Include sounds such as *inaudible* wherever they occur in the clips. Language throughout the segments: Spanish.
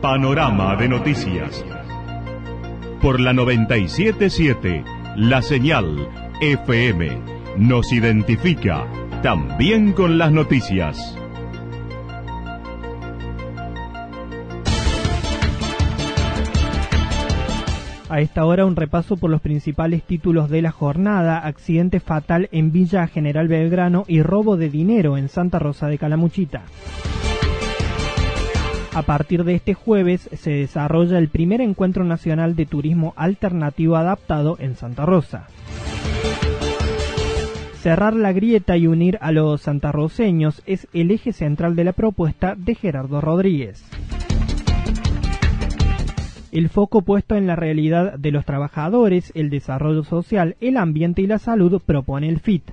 Panorama de noticias. Por la 977, la señal FM nos identifica también con las noticias. A esta hora un repaso por los principales títulos de la jornada, accidente fatal en Villa General Belgrano y robo de dinero en Santa Rosa de Calamuchita. A partir de este jueves se desarrolla el primer encuentro nacional de turismo alternativo adaptado en Santa Rosa. Cerrar la grieta y unir a los santarroceños es el eje central de la propuesta de Gerardo Rodríguez. El foco puesto en la realidad de los trabajadores, el desarrollo social, el ambiente y la salud propone el FIT.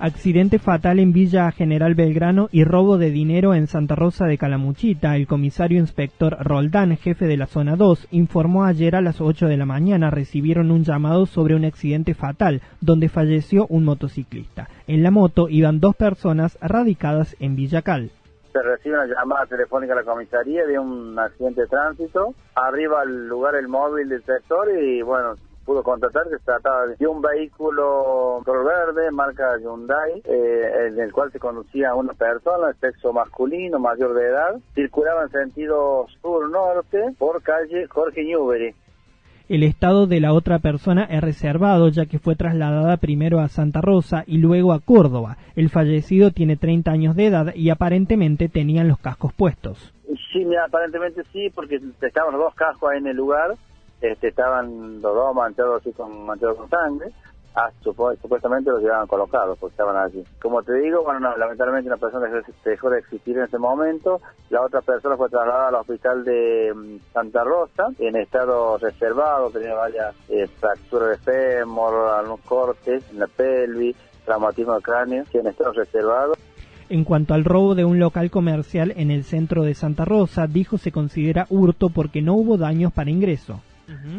Accidente fatal en Villa General Belgrano y robo de dinero en Santa Rosa de Calamuchita. El comisario inspector Roldán, jefe de la zona 2, informó ayer a las 8 de la mañana recibieron un llamado sobre un accidente fatal donde falleció un motociclista. En la moto iban dos personas radicadas en Villacal se recibe una llamada telefónica a la comisaría de un accidente de tránsito. Arriba al lugar el móvil del sector y bueno, pudo contratar que se trataba de un vehículo color verde, marca Hyundai, eh, en el cual se conducía una persona de sexo masculino, mayor de edad, circulaba en sentido sur-norte por calle Jorge Newbery. El estado de la otra persona es reservado ya que fue trasladada primero a Santa Rosa y luego a Córdoba. El fallecido tiene 30 años de edad y aparentemente tenían los cascos puestos. Sí, aparentemente sí, porque estaban los dos cascos ahí en el lugar este, estaban los dos manchados así con manchados con sangre. Ah, supuestamente los llevaban colocados porque estaban allí. Como te digo, bueno, lamentablemente una persona dejó de existir en ese momento. La otra persona fue trasladada al hospital de mm, Santa Rosa en estado reservado, tenía varias eh, fracturas de fémur, algunos cortes en la pelvis, traumatismo de cráneo, en estado reservado. En cuanto al robo de un local comercial en el centro de Santa Rosa, dijo se considera hurto porque no hubo daños para ingreso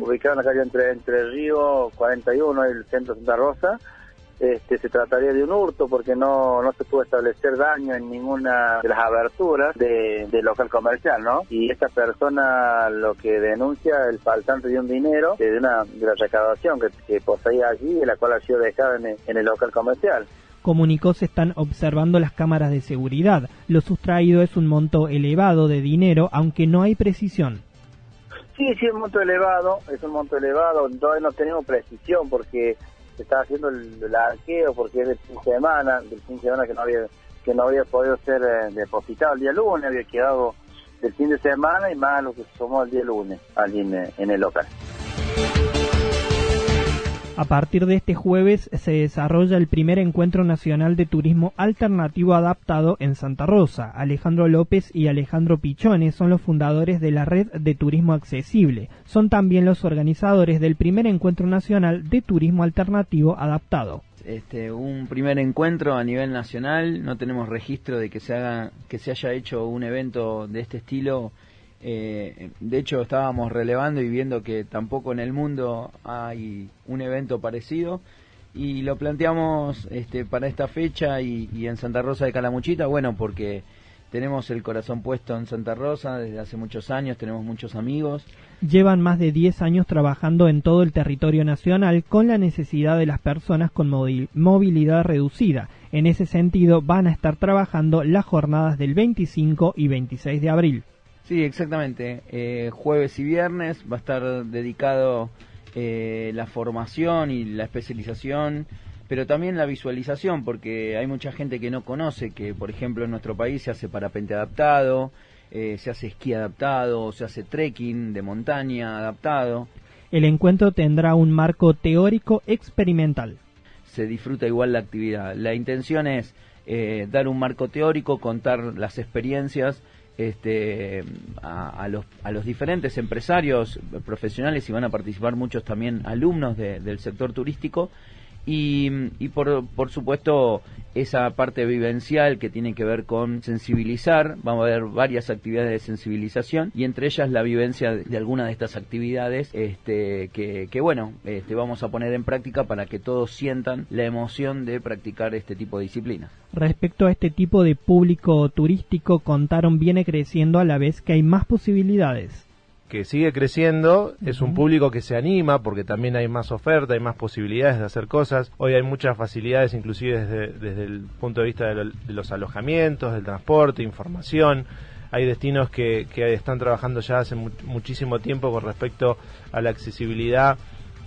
ubicado en la calle entre, entre Río 41 y el centro de Santa Rosa. Este, se trataría de un hurto porque no, no se pudo establecer daño en ninguna de las aberturas del local comercial, ¿no? Y esta persona lo que denuncia el faltante de un dinero de una de la recaudación que, que poseía allí y la cual ha sido dejada en en el local comercial comunicó se están observando las cámaras de seguridad. Lo sustraído es un monto elevado de dinero, aunque no hay precisión. Sí, sí, es un monto elevado, es un monto elevado, todavía no tenemos precisión porque se estaba haciendo el, arqueo porque es del fin de semana, del fin de semana que no había que no había podido ser eh, depositado el día lunes, había quedado del fin de semana y más lo que se sumó el día lunes allí en el local. A partir de este jueves se desarrolla el primer encuentro nacional de turismo alternativo adaptado en Santa Rosa. Alejandro López y Alejandro Pichones son los fundadores de la red de turismo accesible. Son también los organizadores del primer encuentro nacional de turismo alternativo adaptado. Este, un primer encuentro a nivel nacional, no tenemos registro de que se haga, que se haya hecho un evento de este estilo eh, de hecho, estábamos relevando y viendo que tampoco en el mundo hay un evento parecido y lo planteamos este, para esta fecha y, y, en Santa Rosa de Calamuchita, bueno, porque tenemos el corazón puesto en Santa Rosa desde hace muchos años, tenemos muchos amigos. Llevan más de 10 años trabajando en todo el territorio nacional con la necesidad de las personas con movilidad reducida. En ese sentido, van a estar trabajando las jornadas del 25 y 26 de abril. Sí, exactamente. Eh, jueves y viernes va a estar dedicado eh, la formación y la especialización pero también la visualización, porque hay mucha gente que no conoce que, por ejemplo, en nuestro país se hace parapente adaptado, eh, se hace esquí adaptado, se hace trekking de montaña adaptado. El encuentro tendrá un marco teórico experimental. Se disfruta igual la actividad. La intención es eh, dar un marco teórico, contar las experiencias este, a, los, a los diferentes empresarios profesionales y van a participar muchos también alumnos del sector turístico y, por, por, supuesto esa parte vivencial que tiene que ver con sensibilizar, vamos a ver varias actividades de sensibilización y entre ellas la vivencia de, alguna de estas actividades este, que, que bueno, este, vamos a poner en práctica para que todos sientan la emoción de practicar este tipo de disciplinas. Respecto a este tipo de público turístico, contaron viene creciendo a la vez que hay más posibilidades que sigue creciendo, es un público que se anima porque también hay más oferta, hay más posibilidades de hacer cosas. Hoy hay muchas facilidades, inclusive desde, el punto de vista de, los alojamientos, del transporte, información. Hay destinos que, están trabajando ya hace muchísimo tiempo con respecto a la accesibilidad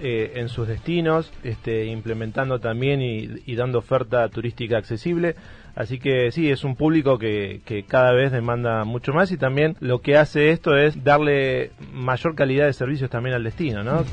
eh, en sus destinos, este, implementando también y, dando oferta turística accesible. Así que sí, es un público que, que, cada vez demanda mucho más y también lo que hace esto es darle mayor calidad de servicios también al destino, ¿no?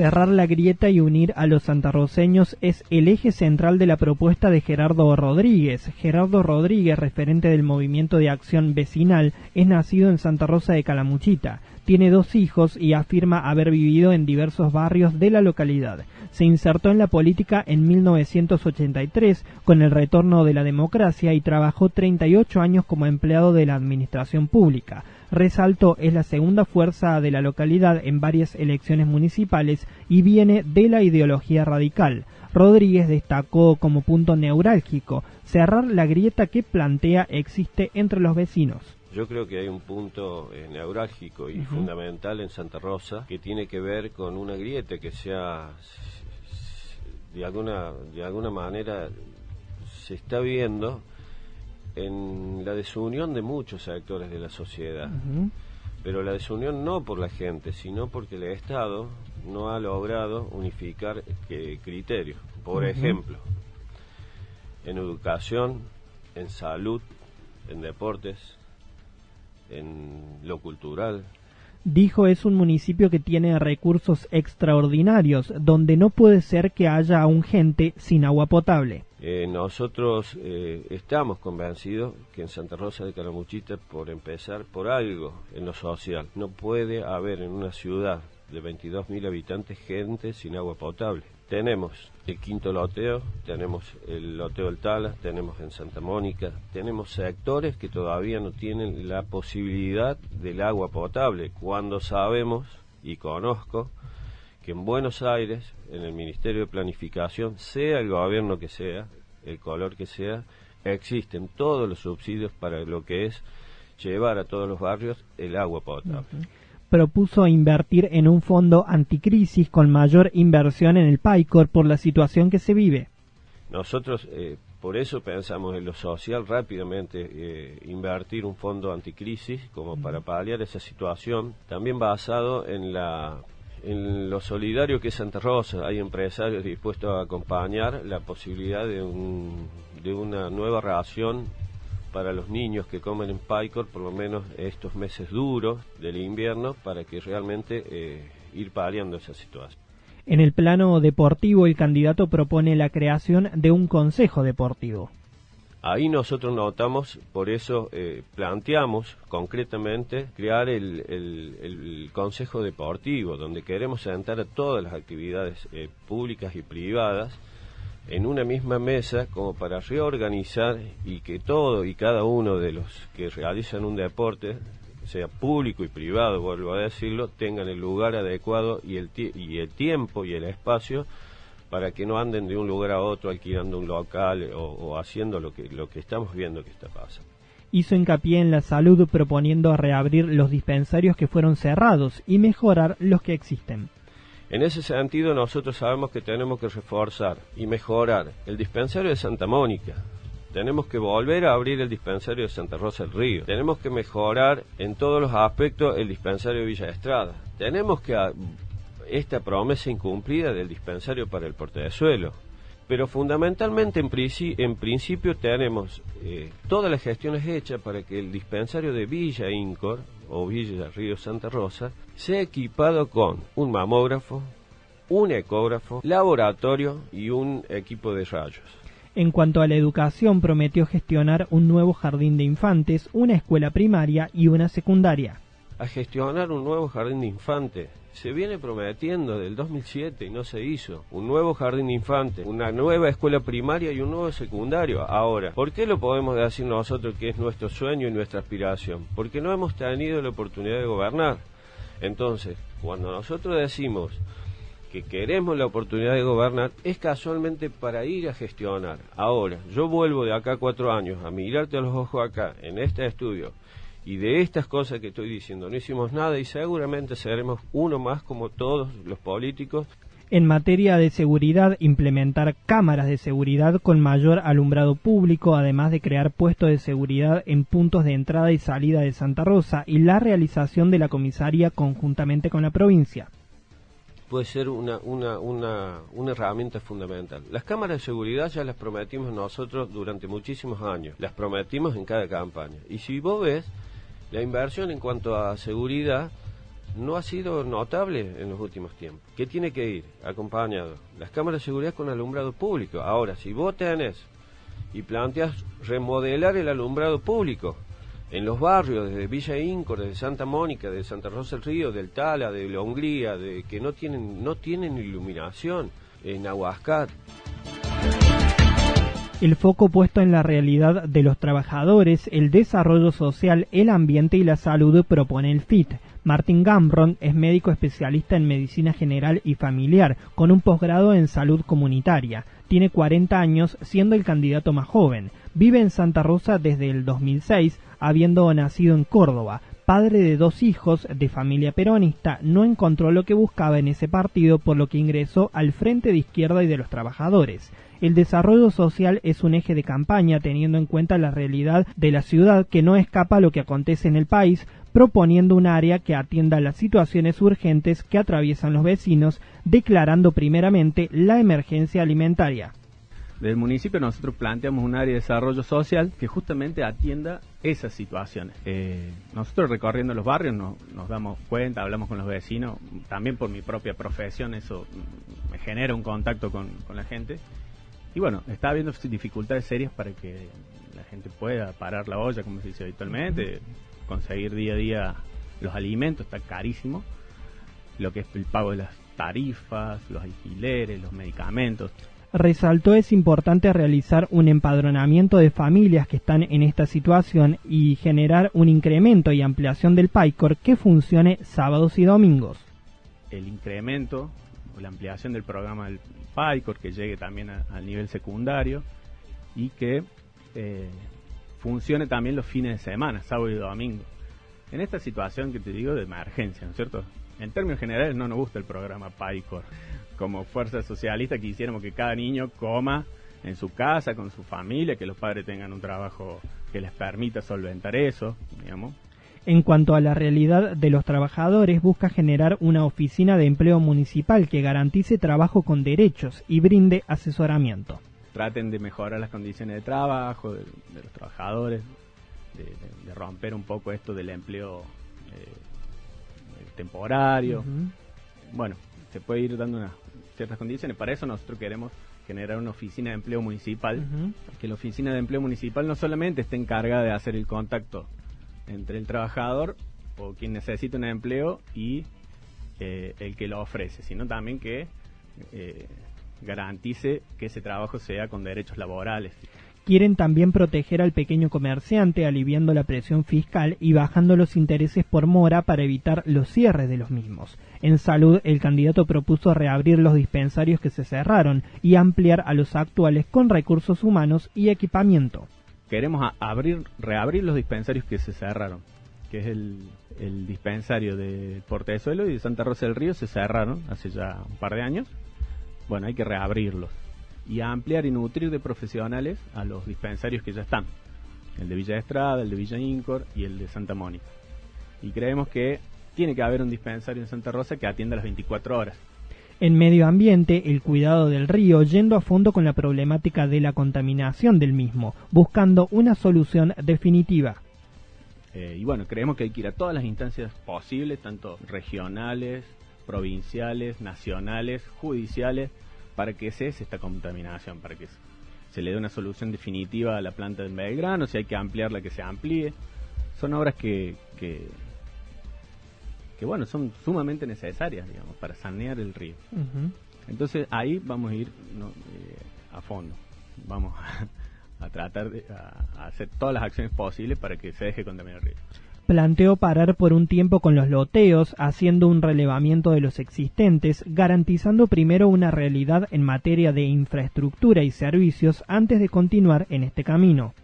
Cerrar la grieta y unir a los santarroceños es el eje central de la propuesta de Gerardo Rodríguez. Gerardo Rodríguez, referente del movimiento de acción vecinal, es nacido en Santa Rosa de Calamuchita. Tiene dos hijos y afirma haber vivido en diversos barrios de la localidad. Se insertó en la política en 1983 con el retorno de la democracia y trabajó 38 años como empleado de la administración pública. Resaltó es la segunda fuerza de la localidad en varias elecciones municipales y viene de la ideología radical. Rodríguez destacó como punto neurálgico cerrar la grieta que plantea existe entre los vecinos. Yo creo que hay un punto eh, neurálgico y fundamental en Santa Rosa que tiene que ver con una grieta que sea de alguna de alguna manera se está viendo en la desunión de muchos actores de la sociedad. Pero la desunión no por la gente, sino porque el Estado no ha logrado unificar eh, criterios. Por ejemplo, en educación, en salud, en deportes, en lo cultural. Dijo es un municipio que tiene recursos extraordinarios, donde no puede ser que haya un gente sin agua potable. Eh, nosotros eh, estamos convencidos que en Santa Rosa de Calamuchita, por empezar por algo en lo social, no puede haber en una ciudad de 22.000 habitantes gente sin agua potable. Tenemos el quinto loteo, tenemos el loteo del Tala, tenemos en Santa Mónica, tenemos sectores que todavía no tienen la posibilidad del agua potable, cuando sabemos y conozco que en Buenos Aires, en el Ministerio de Planificación, sea el gobierno que sea, el color que sea, existen todos los subsidios para lo que es llevar a todos los barrios el agua potable propuso invertir en un fondo anticrisis con mayor inversión en el PAICOR por la situación que se vive. Nosotros eh, por eso pensamos en lo social rápidamente eh, invertir un fondo anticrisis como para paliar esa situación, también basado en la en lo solidario que es Santa Rosa, hay empresarios dispuestos a acompañar la posibilidad de, un, de una nueva relación para los niños que comen en Picor, por lo menos estos meses duros del invierno, para que realmente eh, ir paliando esa situación. En el plano deportivo, el candidato propone la creación de un consejo deportivo. Ahí nosotros notamos, por eso eh, planteamos concretamente crear el, el, Consejo Deportivo, donde queremos sentar a todas las actividades eh, públicas y privadas en una misma mesa como para reorganizar y que todo y cada uno de los que realizan un deporte, sea público y privado, vuelvo a decirlo, tengan el lugar adecuado y el, tiempo y el espacio para que no anden de un lugar a otro alquilando un local o, o haciendo lo que, lo que estamos viendo que está pasando hizo hincapié en la salud proponiendo reabrir los dispensarios que fueron cerrados y mejorar los que existen. En ese sentido, nosotros sabemos que tenemos que reforzar y mejorar el dispensario de Santa Mónica. Tenemos que volver a abrir el dispensario de Santa Rosa del Río. Tenemos que mejorar en todos los aspectos el dispensario de Villa Estrada. Tenemos que esta promesa incumplida del dispensario para el portezuelo. Pero fundamentalmente en, en principio tenemos eh, todas las gestiones hechas para que el dispensario de Villa Incor o Villa Río Santa Rosa sea equipado con un mamógrafo, un ecógrafo, laboratorio y un equipo de rayos. En cuanto a la educación, prometió gestionar un nuevo jardín de infantes, una escuela primaria y una secundaria. A gestionar un nuevo jardín de infantes se viene prometiendo del 2007 y no se hizo. Un nuevo jardín de infantes, una nueva escuela primaria y un nuevo secundario. Ahora, ¿por qué lo podemos decir nosotros que es nuestro sueño y nuestra aspiración? Porque no hemos tenido la oportunidad de gobernar. Entonces, cuando nosotros decimos que queremos la oportunidad de gobernar, es casualmente para ir a gestionar. Ahora, yo vuelvo de acá cuatro años a mirarte a los ojos acá, en este estudio, y de estas cosas que estoy diciendo no hicimos nada y seguramente seremos uno más como todos los políticos. En materia de seguridad, implementar cámaras de seguridad con mayor alumbrado público, además de crear puestos de seguridad en puntos de entrada y salida de Santa Rosa y la realización de la comisaría conjuntamente con la provincia puede ser una, una, una, una, herramienta fundamental. Las cámaras de seguridad ya las prometimos nosotros durante muchísimos años, las prometimos en cada campaña. Y si vos ves, la inversión en cuanto a seguridad no ha sido notable en los últimos tiempos. ¿Qué tiene que ir acompañado? Las cámaras de seguridad con alumbrado público. Ahora, si vos tenés y planteas remodelar el alumbrado público en los barrios, desde Villa Incor, desde Santa Mónica, de Santa Rosa del Río, del Tala, de la Hungría, de que no tienen, no tienen iluminación, en Aguascat, el foco puesto en la realidad de los trabajadores, el desarrollo social, el ambiente y la salud propone el FIT. Martin Gambron es médico especialista en medicina general y familiar, con un posgrado en salud comunitaria. Tiene 40 años, siendo el candidato más joven. Vive en Santa Rosa desde el 2006, habiendo nacido en Córdoba. Padre de dos hijos de familia peronista, no encontró lo que buscaba en ese partido, por lo que ingresó al Frente de Izquierda y de los Trabajadores. El desarrollo social es un eje de campaña teniendo en cuenta la realidad de la ciudad que no escapa a lo que acontece en el país, proponiendo un área que atienda las situaciones urgentes que atraviesan los vecinos, declarando primeramente la emergencia alimentaria. Del municipio nosotros planteamos un área de desarrollo social que justamente atienda esas situaciones. Eh, nosotros recorriendo los barrios nos damos cuenta, hablamos con los vecinos, también por mi propia profesión eso me genera un contacto con la gente y bueno, está habiendo dificultades serias para que la gente pueda parar la olla, como se dice habitualmente, conseguir día a día los alimentos, está carísimo. Lo que es el pago de las tarifas, los alquileres, los medicamentos. Resaltó es importante realizar un empadronamiento de familias que están en esta situación y generar un incremento y ampliación del PAICOR que funcione sábados y domingos. El incremento la ampliación del programa del PICOR, que llegue también al nivel secundario y que eh, funcione también los fines de semana, sábado y domingo. En esta situación que te digo de emergencia, ¿no es cierto? En términos generales no nos gusta el programa PICOR. Como fuerza socialista quisiéramos que cada niño coma en su casa, con su familia, que los padres tengan un trabajo que les permita solventar eso, digamos. En cuanto a la realidad de los trabajadores, busca generar una oficina de empleo municipal que garantice trabajo con derechos y brinde asesoramiento. Traten de mejorar las condiciones de trabajo de, los trabajadores, de, romper un poco esto del empleo eh, temporario. Bueno, se puede ir dando unas ciertas condiciones. Para eso nosotros queremos generar una oficina de empleo municipal, que la oficina de empleo municipal no solamente esté encargada de hacer el contacto entre el trabajador o quien necesita un empleo y eh, el que lo ofrece, sino también que eh, garantice que ese trabajo sea con derechos laborales. Quieren también proteger al pequeño comerciante aliviando la presión fiscal y bajando los intereses por mora para evitar los cierres de los mismos. En salud, el candidato propuso reabrir los dispensarios que se cerraron y ampliar a los actuales con recursos humanos y equipamiento queremos abrir, reabrir los dispensarios que se cerraron, que es el, dispensario de Portezuelo y de Santa Rosa del Río, se cerraron hace ya un par de años. Bueno, hay que reabrirlos y ampliar y nutrir de profesionales a los dispensarios que ya están, el de Villa Estrada, el de Villa Incor y el de Santa Mónica. Y creemos que tiene que haber un dispensario en Santa Rosa que atienda las 24 horas. En medio ambiente, el cuidado del río yendo a fondo con la problemática de la contaminación del mismo, buscando una solución definitiva. Eh, y bueno, creemos que hay que ir a todas las instancias posibles, tanto regionales, provinciales, nacionales, judiciales, para que cese esta contaminación, para que se le dé una solución definitiva a la planta de Belgrano, si hay que ampliarla, que se amplíe. Son obras que, que, bueno, son sumamente necesarias, digamos, para sanear el río. Entonces ahí vamos a ir eh, a fondo. Vamos a, *laughs* a tratar de hacer todas las acciones posibles para que se deje contaminar el río. Planteó parar por un tiempo con los loteos, haciendo un relevamiento de los existentes, garantizando primero una realidad en materia de infraestructura y servicios antes de continuar en este camino.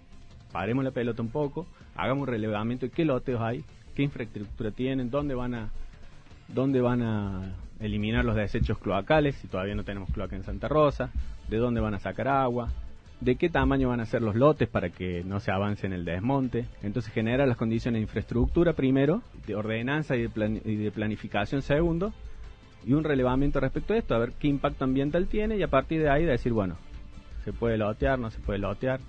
Paremos la pelota un poco, hagamos un relevamiento de qué loteos hay, qué infraestructura tienen, dónde van a, dónde van a eliminar los desechos cloacales, si todavía no tenemos cloaca en Santa Rosa, de dónde van a sacar agua, de qué tamaño van a ser los lotes para que no se avance en el desmonte. Entonces genera las condiciones de infraestructura primero, de ordenanza y de, planificación segundo, y un relevamiento respecto a esto, a ver qué impacto ambiental tiene y a partir de ahí decir, bueno, se puede lotear, no se puede lotear.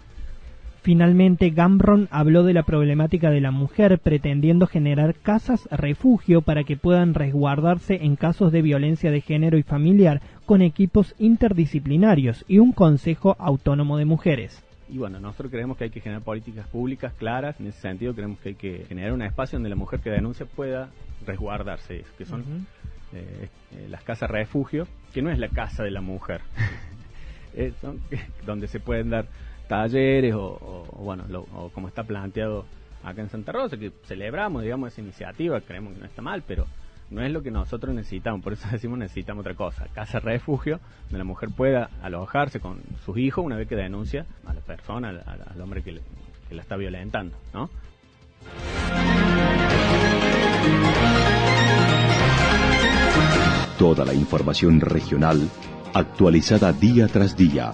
Finalmente, Gambron habló de la problemática de la mujer pretendiendo generar casas refugio para que puedan resguardarse en casos de violencia de género y familiar con equipos interdisciplinarios y un consejo autónomo de mujeres. Y bueno, nosotros creemos que hay que generar políticas públicas claras. En ese sentido, creemos que hay que generar un espacio donde la mujer que denuncia pueda resguardarse, que son eh, eh, las casas refugio, que no es la casa de la mujer, *laughs* es, *laughs* donde se pueden dar talleres o, bueno, o como está planteado acá en Santa Rosa, que celebramos, digamos, esa iniciativa, creemos que no está mal, pero no es lo que nosotros necesitamos, por eso *laughs* decimos necesitamos otra cosa, casa refugio, donde la mujer pueda alojarse con sus hijos una vez que denuncia a la persona, al, hombre que, que la está violentando, ¿no? Toda la información regional actualizada día tras día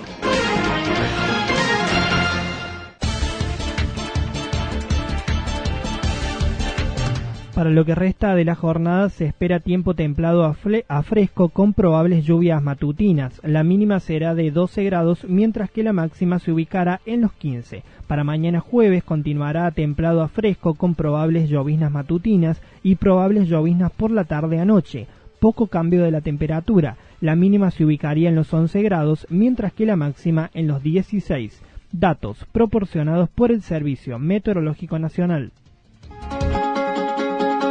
Para lo que resta de la jornada se espera tiempo templado a, fresco con probables lluvias matutinas. La mínima será de 12 grados mientras que la máxima se ubicará en los 15. Para mañana jueves continuará templado a fresco con probables lloviznas matutinas y probables lloviznas por la tarde a noche. Poco cambio de la temperatura. La mínima se ubicaría en los 11 grados mientras que la máxima en los 16. Datos proporcionados por el Servicio Meteorológico Nacional.